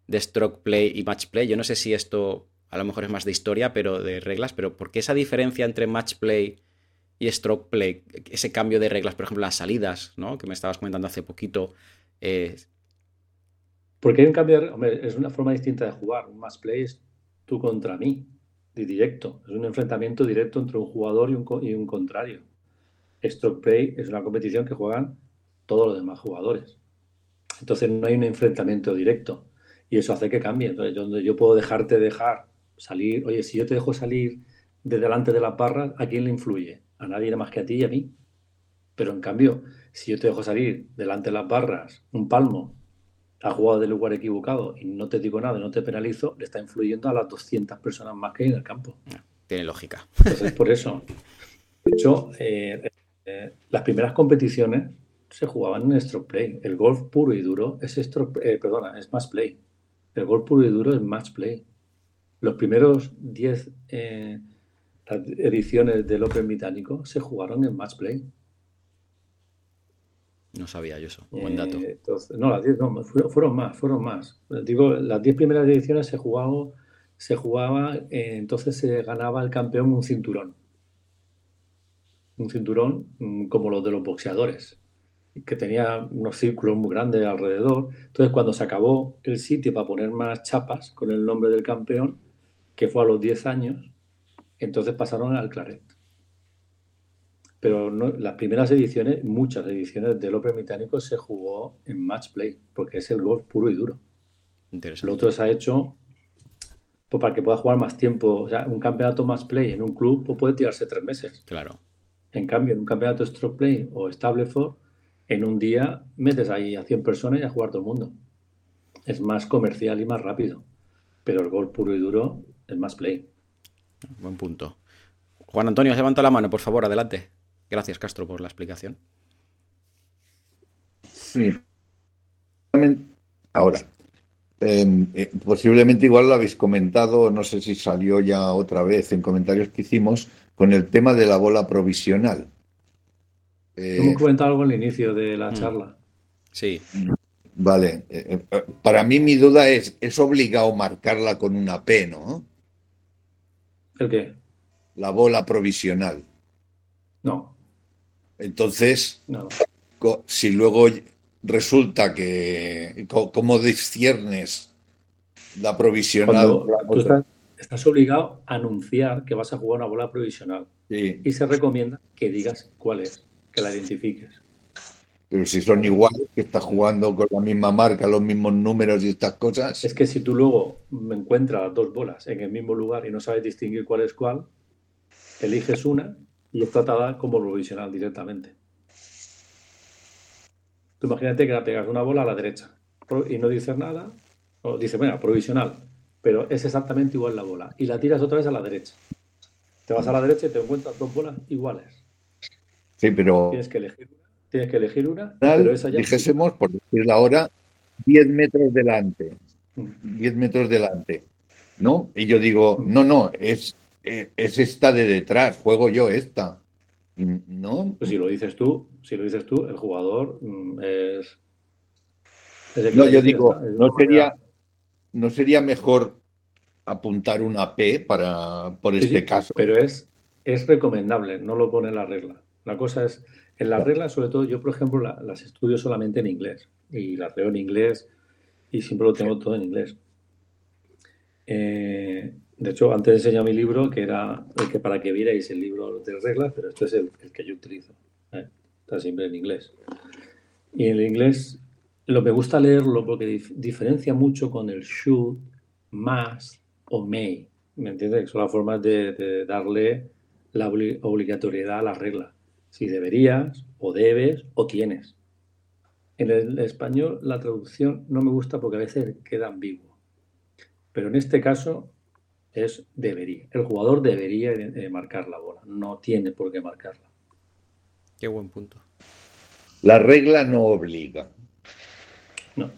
de stroke play y match play. Yo no sé si esto a lo mejor es más de historia, pero de reglas, pero ¿por qué esa diferencia entre match play y stroke play? Ese cambio de reglas, por ejemplo, las salidas, ¿no? Que me estabas comentando hace poquito. Eh, Porque un cambio, es una forma distinta de jugar. Un match play es tú contra mí, de directo. Es un enfrentamiento directo entre un jugador y un, contrario. Stroke play es una competición que juegan todos los demás jugadores. Entonces no hay un enfrentamiento directo. Y eso hace que cambie. Entonces, yo, puedo dejarte dejar salir. Oye, si yo te dejo salir de delante de las barras, ¿a quién le influye? A nadie más que a ti y a mí. Pero en cambio, si yo te dejo salir delante de las barras un palmo, ha jugado del lugar equivocado y no te digo nada, no te penalizo, le está influyendo a las 200 personas más que hay en el campo. tiene lógica. Entonces, por eso. De hecho, eh, eh, las primeras competiciones se jugaban en stroke play. El golf puro y duro es stroke, eh, perdona, es match play. El golf puro y duro es match play. Los primeros 10 eh, ediciones del Open británico se jugaron en match play. No sabía yo eso. Buen dato. Eh, entonces, no, las 10 no, fueron, fueron más, fueron más. Digo, las 10 primeras ediciones se jugaba, se jugaba eh, entonces se ganaba el campeón un cinturón. Un cinturón mm, como los de los boxeadores, que tenía unos círculos muy grandes alrededor. Entonces, cuando se acabó el sitio para poner más chapas con el nombre del campeón, que fue a los 10 años, entonces pasaron al claret pero no, las primeras ediciones, muchas ediciones del Open británico se jugó en match play, porque es el golf puro y duro. Lo Interesante. otro se ha hecho pues, para que pueda jugar más tiempo. O sea, un campeonato match play en un club pues, puede tirarse tres meses. Claro. En cambio, en un campeonato stroke play o Stableford, en un día metes ahí a 100 personas y a jugar todo el mundo. Es más comercial y más rápido. Pero el golf puro y duro es más play. Buen punto. Juan Antonio, levanta la mano, por favor, adelante. Gracias, Castro, por la explicación. Sí. Ahora, eh, eh, posiblemente igual lo habéis comentado, no sé si salió ya otra vez en comentarios que hicimos, con el tema de la bola provisional. Eh, Hemos comentado algo al inicio de la Mm. charla. Sí, vale, eh, eh, para mí mi duda es, ¿es obligado marcarla con una P, no? ¿El qué? La bola provisional. No, Entonces, no. si luego resulta que, ¿cómo disciernes la provisional? Cuando tú estás, estás obligado a anunciar que vas a jugar una bola provisional Sí. y se recomienda que digas cuál es, que la identifiques. Pero si son iguales, que estás jugando con la misma marca, los mismos números y estas cosas. Es que si tú luego me encuentras dos bolas en el mismo lugar y no sabes distinguir cuál es cuál, eliges una y es tratada como provisional directamente. Tú imagínate que la pegas una bola a la derecha y no dices nada, o dice, bueno, provisional, pero es exactamente igual la bola, y la tiras otra vez a la derecha. Te vas a la derecha y te encuentras dos bolas iguales. Sí, pero. Tienes que elegir una Tienes que elegir una, pero esa ya... Dijésemos, por decirlo ahora, 10 metros delante. 10 metros delante. ¿No? Y yo digo, no, no, es, es esta de detrás, juego yo esta. ¿No? Pues si lo dices tú, si lo dices tú, el jugador mm, es. no, yo digo, no sería, no sería mejor apuntar una P para por este caso. Pero es, es recomendable, no lo pone la regla. La cosa es, en las reglas, sobre todo, yo, por ejemplo, las estudio solamente en inglés y las leo en inglés y siempre lo tengo todo en inglés. Eh, de hecho, antes enseñado mi libro, que era el que para que vierais el libro de reglas, pero este es el, que yo utilizo. ¿eh? Está siempre en inglés. Y en el inglés lo me gusta leerlo porque diferencia mucho con el should, must o may. ¿Me entiendes? Son las formas de, de darle la obligatoriedad a la regla si deberías, o debes, o tienes. En el español la traducción no me gusta porque a veces queda ambiguo. Pero en este caso es debería. El jugador debería marcar la bola, no tiene por qué marcarla. Qué buen punto. La regla no obliga. No.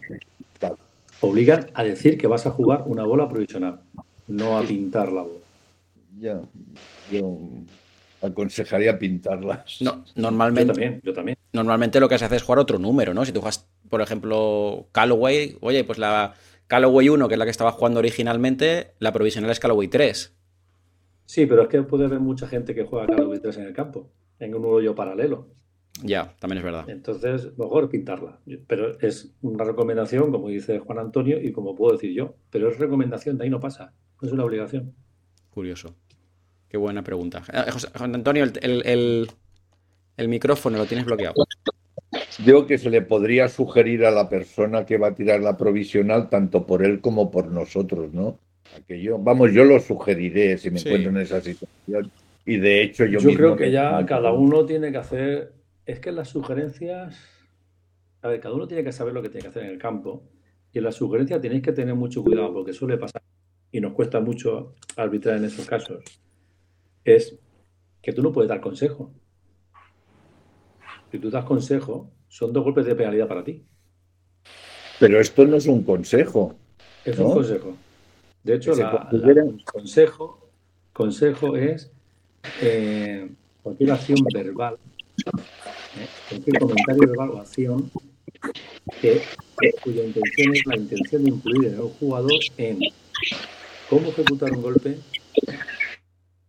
Obliga a decir que vas a jugar una bola provisional, no a pintar la bola. Ya, yo aconsejaría pintarlas. No, normalmente, yo también, yo también. Normalmente lo que se hace es jugar otro número, ¿no? Si tú juegas, por ejemplo, Callaway, oye, pues la Callaway 1, que es la que estaba jugando originalmente, la provisional es Callaway 3. Sí, pero es que puede haber mucha gente que juega Callaway 3 en el campo, en un hoyo paralelo. Ya, también es verdad. Entonces, mejor pintarla. Pero es una recomendación, como dice Juan Antonio, y como puedo decir yo. Pero es recomendación, de ahí no pasa. No es una obligación. Curioso. Qué buena pregunta. Eh, José, Antonio, el, micrófono lo tienes bloqueado. Digo que se le podría sugerir a la persona que va a tirar la provisional, tanto por él como por nosotros, ¿no? Que yo, vamos, yo lo sugeriré si me encuentro en esa situación. Y de hecho, yo. Yo creo que ya cada uno tiene que hacer. Es que las sugerencias. A ver, cada uno tiene que saber lo que tiene que hacer en el campo. Y en las sugerencias tenéis que tener mucho cuidado, porque suele pasar. Y nos cuesta mucho arbitrar en esos casos es que tú no puedes dar consejo. Si tú das consejo, son dos golpes de penalidad para ti. Pero esto no es un consejo. Es un consejo. De hecho, el consejo, consejo es eh, cualquier acción verbal, ¿eh? cualquier comentario verbal o acción que, cuya intención es la intención de incluir en el jugador en cómo ejecutar un golpe,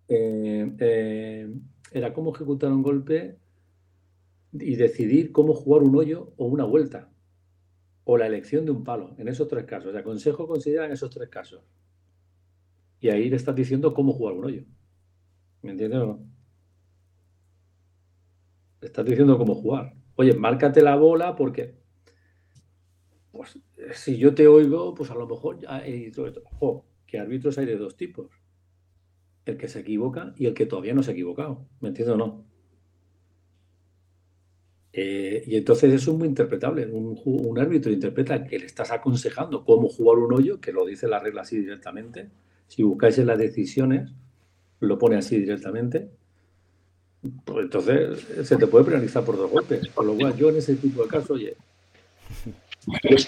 eh, eh, era cómo ejecutar un golpe y decidir cómo jugar un hoyo o una vuelta. O la elección de un palo, en esos tres casos. El consejo considera en esos tres casos. Y ahí le estás diciendo cómo jugar un hoyo. ¿Me entiendes o no? Le estás diciendo cómo jugar. Oye, márcate la bola porque. Pues si yo te oigo, pues a lo mejor. Ya, ojo, que árbitros hay de dos tipos el que se equivoca y el que todavía no se ha equivocado. ¿Me entiendes o no? Eh, y entonces eso es muy interpretable. Un, árbitro interpreta que le estás aconsejando cómo jugar un hoyo, que lo dice la regla así directamente. Si buscáis en las decisiones, lo pone así directamente. Pues entonces se te puede penalizar por dos golpes. Con lo cual, yo en ese tipo de casos, oye,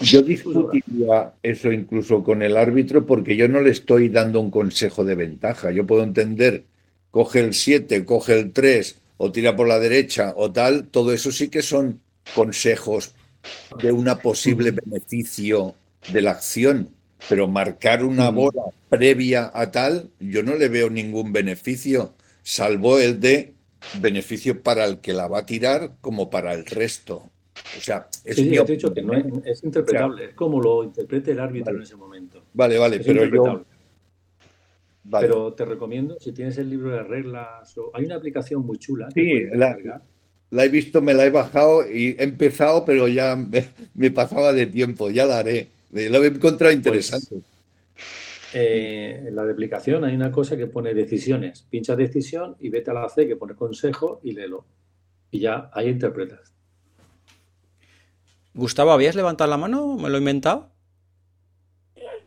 yo, discutiría eso incluso con el árbitro porque yo no le estoy dando un consejo de ventaja. Yo puedo entender, coge el 7, coge el 3 o tira por la derecha o tal, todo eso sí que son consejos de un posible beneficio de la acción. Pero marcar una bola previa a tal, yo no le veo ningún beneficio, salvo el de beneficio para el que la va a tirar como para el resto. O sea, es dicho que no es, interpretable, es como lo interprete el árbitro en ese momento. Vale, vale, pero yo. Pero te recomiendo, si tienes el libro de reglas, hay una aplicación muy chula. Sí, la, la he visto, me la he bajado y he empezado, pero ya me, pasaba de tiempo, ya la haré. Lo he encontrado pues, interesante. Eh, en la de aplicación hay una cosa que pone decisiones. Pincha decisión y vete a la C que pone consejo y léelo. Y ya ahí interpretas. Gustavo, ¿habías levantado la mano? ¿Me lo he inventado?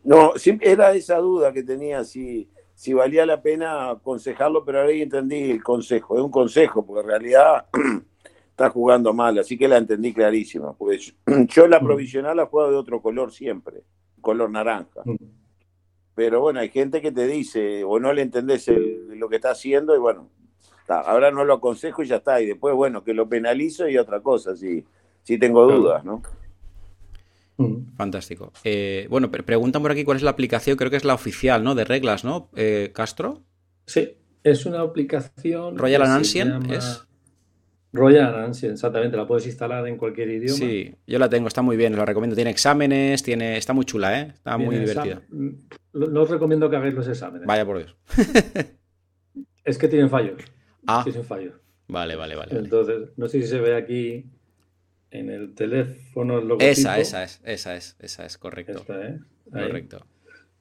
No, era esa duda que tenía si, si valía la pena aconsejarlo, pero ahora entendí el consejo. Es un consejo, porque en realidad está jugando mal, así que la entendí clarísima. Porque yo, la mm. provisional la juego de otro color siempre, color naranja. Mm. Pero bueno, hay gente que te dice, o no le entendés lo que está haciendo, y bueno, ahora no lo aconsejo y ya está. Y después, bueno, que lo penalizo y otra cosa, si, si tengo dudas, ¿no? Mm. Fantástico. Eh, bueno, preguntan por aquí cuál es la aplicación, creo que es la oficial, ¿no? De reglas, ¿no? Eh, Castro. Sí, es una aplicación. Royal Ancient es. Royal Ancient, exactamente, la puedes instalar en cualquier idioma. Sí, yo la tengo, está muy bien, la recomiendo. Tiene exámenes, tiene, está muy chula, ¿eh? Está muy divertida. No os recomiendo que hagáis los exámenes. Vaya por Dios. es que tienen fallos. Ah. Tienen fallos. Vale, vale, vale. Entonces, no sé si se ve aquí en el teléfono el Esa, esa es, esa es, esa es, correcto. Esta, ¿eh? Correcto.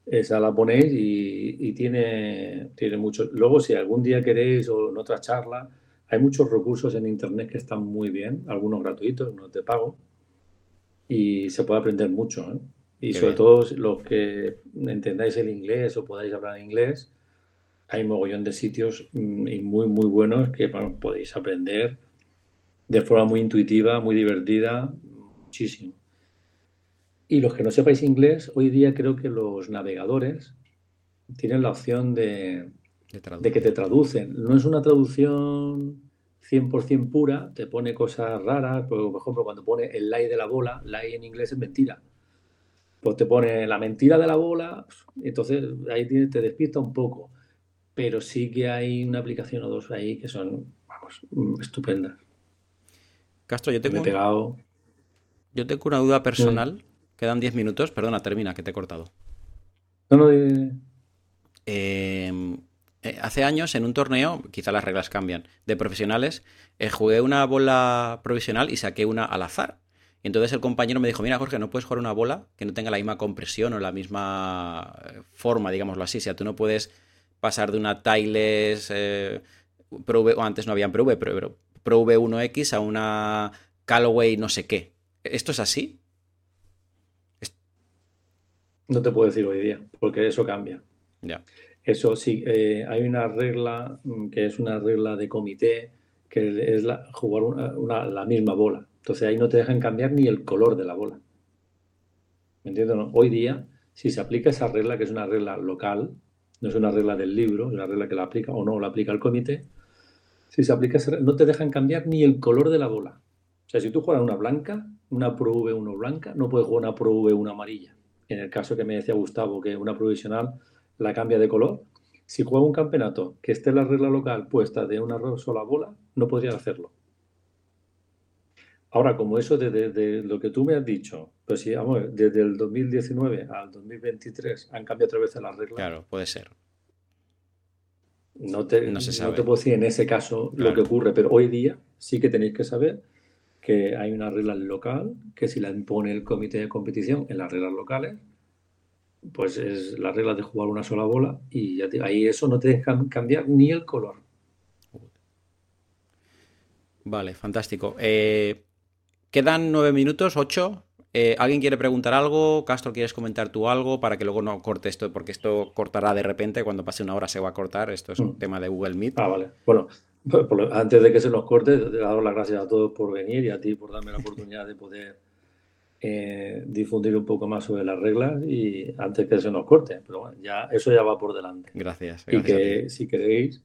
Esa la ponéis y, tiene, tiene mucho. Luego, si algún día queréis o en otra charla, hay muchos recursos en internet que están muy bien, algunos gratuitos, no te pago, y se puede aprender mucho. ¿eh? Y sobre todo los que entendáis el inglés o podáis hablar inglés, hay mogollón de sitios mm, muy, muy buenos que podéis aprender de forma muy intuitiva, muy divertida, muchísimo. Y los que no sepáis inglés, hoy día creo que los navegadores tienen la opción de, de, que te traducen. No es una traducción 100% pura, te pone cosas raras, por ejemplo, cuando pone el lie de la bola, lie en inglés es mentira. Pues te pone la mentira de la bola, entonces ahí te despista un poco. Pero sí que hay una aplicación o dos ahí que son, vamos, estupendas. Castro, yo tengo, yo tengo una duda personal. Quedan 10 minutos. Perdona, termina, que te he cortado. No, no, em, eh, hace años en un torneo, quizá las reglas cambian, de profesionales, eh, jugué una bola provisional y saqué una al azar. Y entonces el compañero me dijo, mira Jorge, no puedes jugar una bola que no tenga la misma compresión o la misma eh, forma, digámoslo así. O sea, tú no puedes pasar de una Tiles, o antes no habían ProV, pero Pro V1X a una Callaway no sé qué. ¿Esto es así? No te puedo decir hoy día, porque eso cambia. Ya. Eso sí, eh, hay una regla mm, que es una regla de comité, que es la, jugar una, la misma bola. Entonces ahí no te dejan cambiar ni el color de la bola. ¿Me entiendes? Hoy día, si se aplica esa regla, que es una regla local, no es una regla del libro, es una regla que la aplica o no la aplica el comité, si se aplica, no te dejan cambiar ni el color de la bola. O sea, si tú juegas una blanca, una Pro V1 blanca, no puedes jugar una Pro V1 amarilla. En el caso que me decía Gustavo, que una provisional la cambia de color, si juega un campeonato que esté la regla local puesta de una sola bola, no podría hacerlo. Ahora, como eso de, lo que tú me has dicho, pues si vamos, desde el 2019 al 2023 han cambiado otra vez las reglas. Claro, puede ser. No te, no, te puedo decir en ese caso lo que ocurre, pero hoy día sí que tenéis que saber que hay una regla local que si la impone el comité de competición en las reglas locales, pues es la regla de jugar una sola bola y ya ahí eso no te deja cambiar ni el color. Vale, fantástico. Eh, quedan nueve minutos, ocho. Eh, ¿Alguien quiere preguntar algo? Castro, ¿quieres comentar tú algo para que luego no corte esto? Porque esto cortará de repente, cuando pase una hora se va a cortar. Esto es un mm. tema de Google Meet. Ah, vale. Bueno, antes de que se nos corte, te doy las gracias a todos por venir y a ti por darme la oportunidad de poder eh, difundir un poco más sobre las reglas y antes que se nos corte. Pero bueno, ya, eso ya va por delante. Gracias. y que si queréis,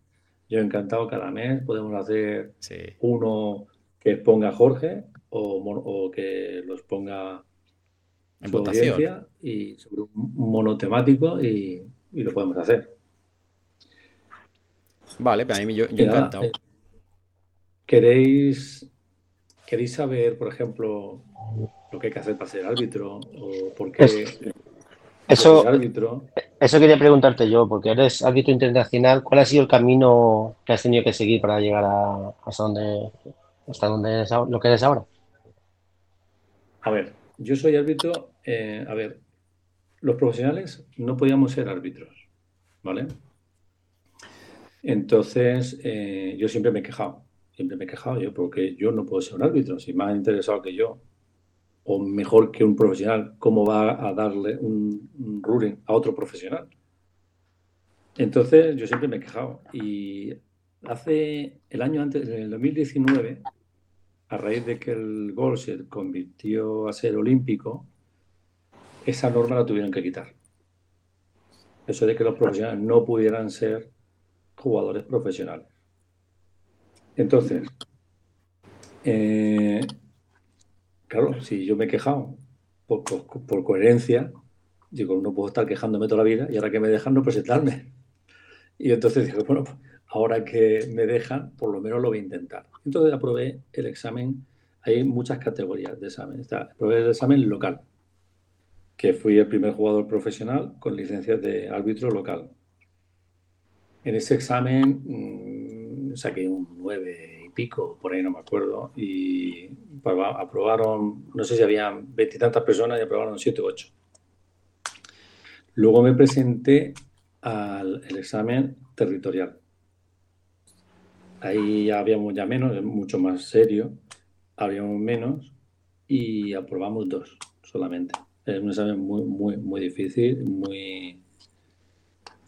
yo encantado cada mes podemos hacer uno que ponga Jorge o, que los ponga en votación y sobre un monotemático y, y lo podemos hacer. Vale, para mí yo, encantado. Eh, ¿Queréis, ¿Queréis saber, por ejemplo, lo que hay que hacer para ser árbitro? ¿O por qué eso, árbitro? eso quería preguntarte yo, porque eres árbitro internacional. ¿Cuál ha sido el camino que has tenido que seguir para llegar a hasta donde hasta donde lo que eres ahora. A ver, yo soy árbitro, eh, a ver, los profesionales no podíamos ser árbitros, ¿vale? Entonces, eh, yo siempre me he quejado, siempre me he quejado yo porque yo no puedo ser un árbitro, si más interesado que yo, o mejor que un profesional, ¿cómo va a darle un, un ruling a otro profesional? Entonces, yo siempre me he quejado. Y hace el año antes, en el 2019, a raíz de que el gol se convirtió a ser olímpico, esa norma la tuvieron que quitar. Eso de que los profesionales no pudieran ser jugadores profesionales. Entonces, eh, claro, si yo me he quejado por, por, coherencia, digo, no puedo estar quejándome toda la vida y ahora que me dejan no presentarme. Y entonces dije, bueno, ahora que me dejan, por lo menos lo voy a intentar. Entonces aprobé el examen, hay muchas categorías de examen. Está, aprobé el examen local, que fui el primer jugador profesional con licencia de árbitro local. En ese examen mmm, saqué un 9 y pico, por ahí no me acuerdo, y aprobaron, no sé si habían veintitantas personas y aprobaron 7 o 8. Luego me presenté al examen territorial. Ahí habíamos ya menos, es mucho más serio, habíamos menos y aprobamos dos solamente. Es un examen muy, muy, difícil, muy...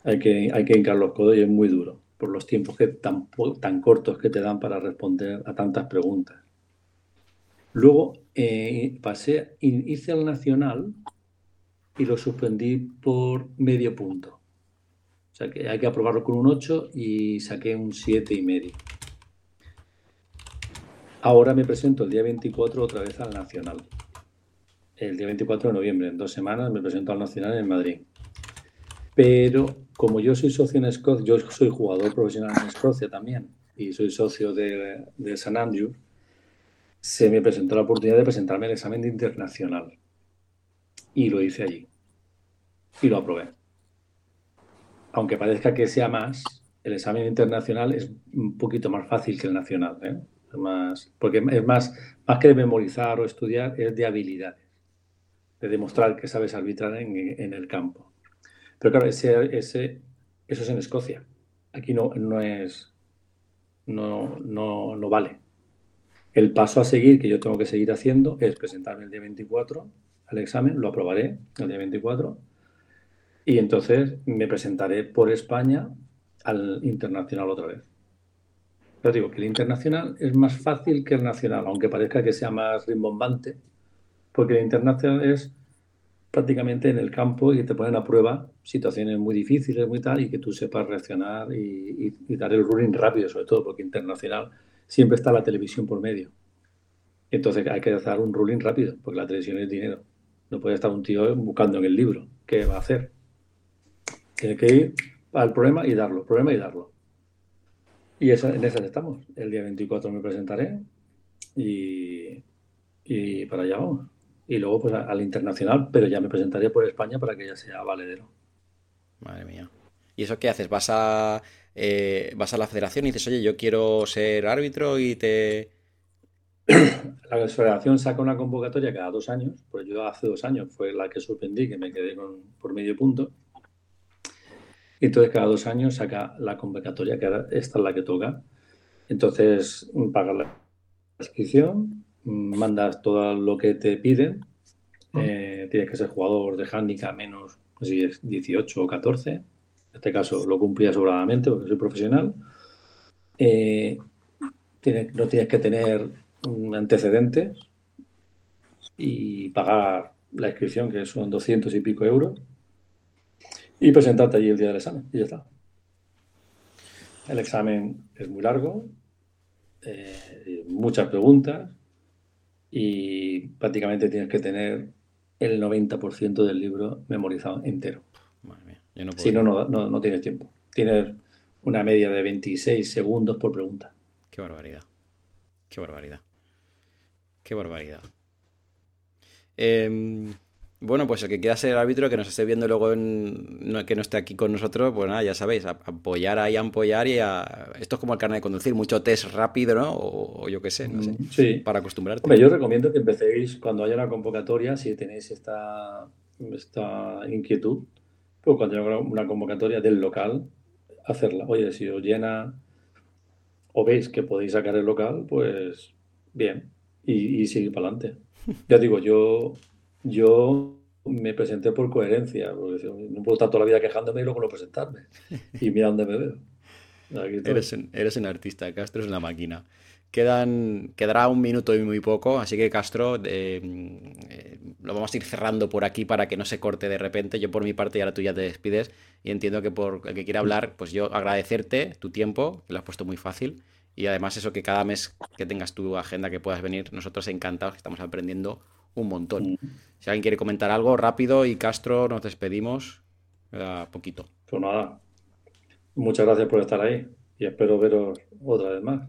Hay que, hay que hincar los codos y es muy duro por los tiempos que tan, tan cortos que te dan para responder a tantas preguntas. Luego eh, pasé, hice el nacional y lo suspendí por medio punto. O sea que hay que aprobarlo con un 8 y saqué un 7 y medio. Ahora me presento el día 24 otra vez al Nacional. El día 24 de noviembre, en dos semanas, me presento al Nacional en Madrid. Pero como yo soy socio en Escocia, yo soy jugador profesional en Escocia también y soy socio de, de San Andrew, se me presentó la oportunidad de presentarme el examen de internacional. Y lo hice allí. Y lo aprobé aunque parezca que sea más, el examen internacional es un poquito más fácil que el nacional. ¿eh? Porque es más, más que de memorizar o estudiar, es de habilidades, de demostrar que sabes arbitrar en, el campo. Pero claro, ese, ese, eso es en Escocia. Aquí no, no es, no, no, no vale. El paso a seguir que yo tengo que seguir haciendo es presentarme el día 24 al examen, lo aprobaré el día 24 y entonces me presentaré por España al internacional otra vez. Pero digo que el internacional es más fácil que el nacional, aunque parezca que sea más rimbombante, porque el internacional es prácticamente en el campo y te ponen a prueba situaciones muy difíciles, muy tal, y que tú sepas reaccionar y, dar el ruling rápido, sobre todo, porque internacional siempre está la televisión por medio. Entonces hay que hacer un ruling rápido, porque la televisión es dinero. No puede estar un tío buscando en el libro qué va a hacer. Tiene que ir al problema y darlo, problema y darlo. Y esa, en esa estamos. El día 24 me presentaré y, y para allá vamos. Y luego pues al internacional, pero ya me presentaré por España para que ya sea valedero. Madre mía. ¿Y eso qué haces? ¿Vas a, eh, vas a la federación y dices, oye, yo quiero ser árbitro y te... La federación saca una convocatoria cada dos años, pues yo hace dos años fue la que suspendí, que me quedé con, por medio punto. Y entonces cada dos años saca la convocatoria, que esta es la que toca. Entonces pagas la inscripción, mandas todo lo que te piden. Eh, tienes que ser jugador de handicap menos si es 18 o 14. En este caso lo cumplía sobradamente porque soy profesional. Eh, no tienes que tener antecedentes y pagar la inscripción, que son 200 y pico euros y presentarte allí el día del examen y ya está. El examen es muy largo, eh, muchas preguntas y prácticamente tienes que tener el 90% del libro memorizado entero. si no, no, no, tienes tiempo. Tienes una media de 26 segundos por pregunta. Qué barbaridad. Qué barbaridad. Qué barbaridad. Eh, Bueno, pues el que quiera ser árbitro, que nos esté viendo luego en, que no esté aquí con nosotros, pues nada, ya sabéis, apoyar ahí, apoyar y a... Esto es como el carnet de conducir, mucho test rápido, ¿no? O, yo qué sé, no sé. Mm, sí. Para acostumbrarte. Hombre, yo recomiendo que empecéis cuando haya una convocatoria, si tenéis esta, esta inquietud, pues cuando haya una convocatoria del local, hacerla. Oye, si os llena o veis que podéis sacar el local, pues bien, y, y seguir para adelante. Ya digo, yo yo me presenté por coherencia, porque no puedo estar toda la vida quejándome y luego no presentarme. Y mira dónde me veo. Eres un, eres un, artista, Castro es una máquina. Quedan, quedará un minuto y muy poco, así que Castro, eh, lo vamos a ir cerrando por aquí para que no se corte de repente. Yo por mi parte y ahora tú ya te despides y entiendo que por el que quiera hablar, pues yo agradecerte tu tiempo, que lo has puesto muy fácil y además eso que cada mes que tengas tu agenda que puedas venir, nosotros encantados que estamos aprendiendo un montón. Si alguien quiere comentar algo rápido y Castro, nos despedimos. poquito. Pues nada, muchas gracias por estar ahí y espero veros otra vez más.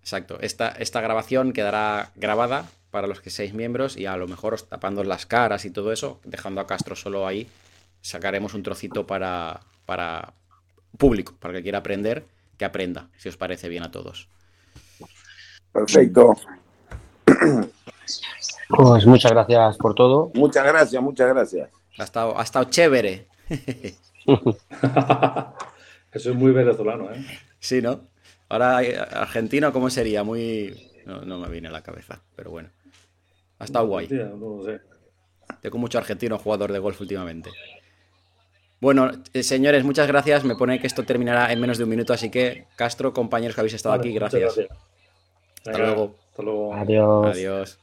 Exacto, esta, esta grabación quedará grabada para los que seáis miembros y a lo mejor os tapando las caras y todo eso, dejando a Castro solo ahí, sacaremos un trocito para, para público, para que quiera aprender, que aprenda, si os parece bien a todos. Perfecto. Pues muchas gracias por todo. Muchas gracias, muchas gracias. Ha estado, ha estado chévere. Eso es muy venezolano, ¿eh? Sí, ¿no? Ahora, argentino, ¿cómo sería? Muy. No, me viene a la cabeza, pero bueno. Ha estado guay. Tengo mucho argentino jugador de golf últimamente. Bueno, eh, señores, muchas gracias. Me pone que esto terminará en menos de un minuto, así que Castro, compañeros que habéis estado aquí, gracias. Hasta luego. Hasta luego. Adiós. Adiós.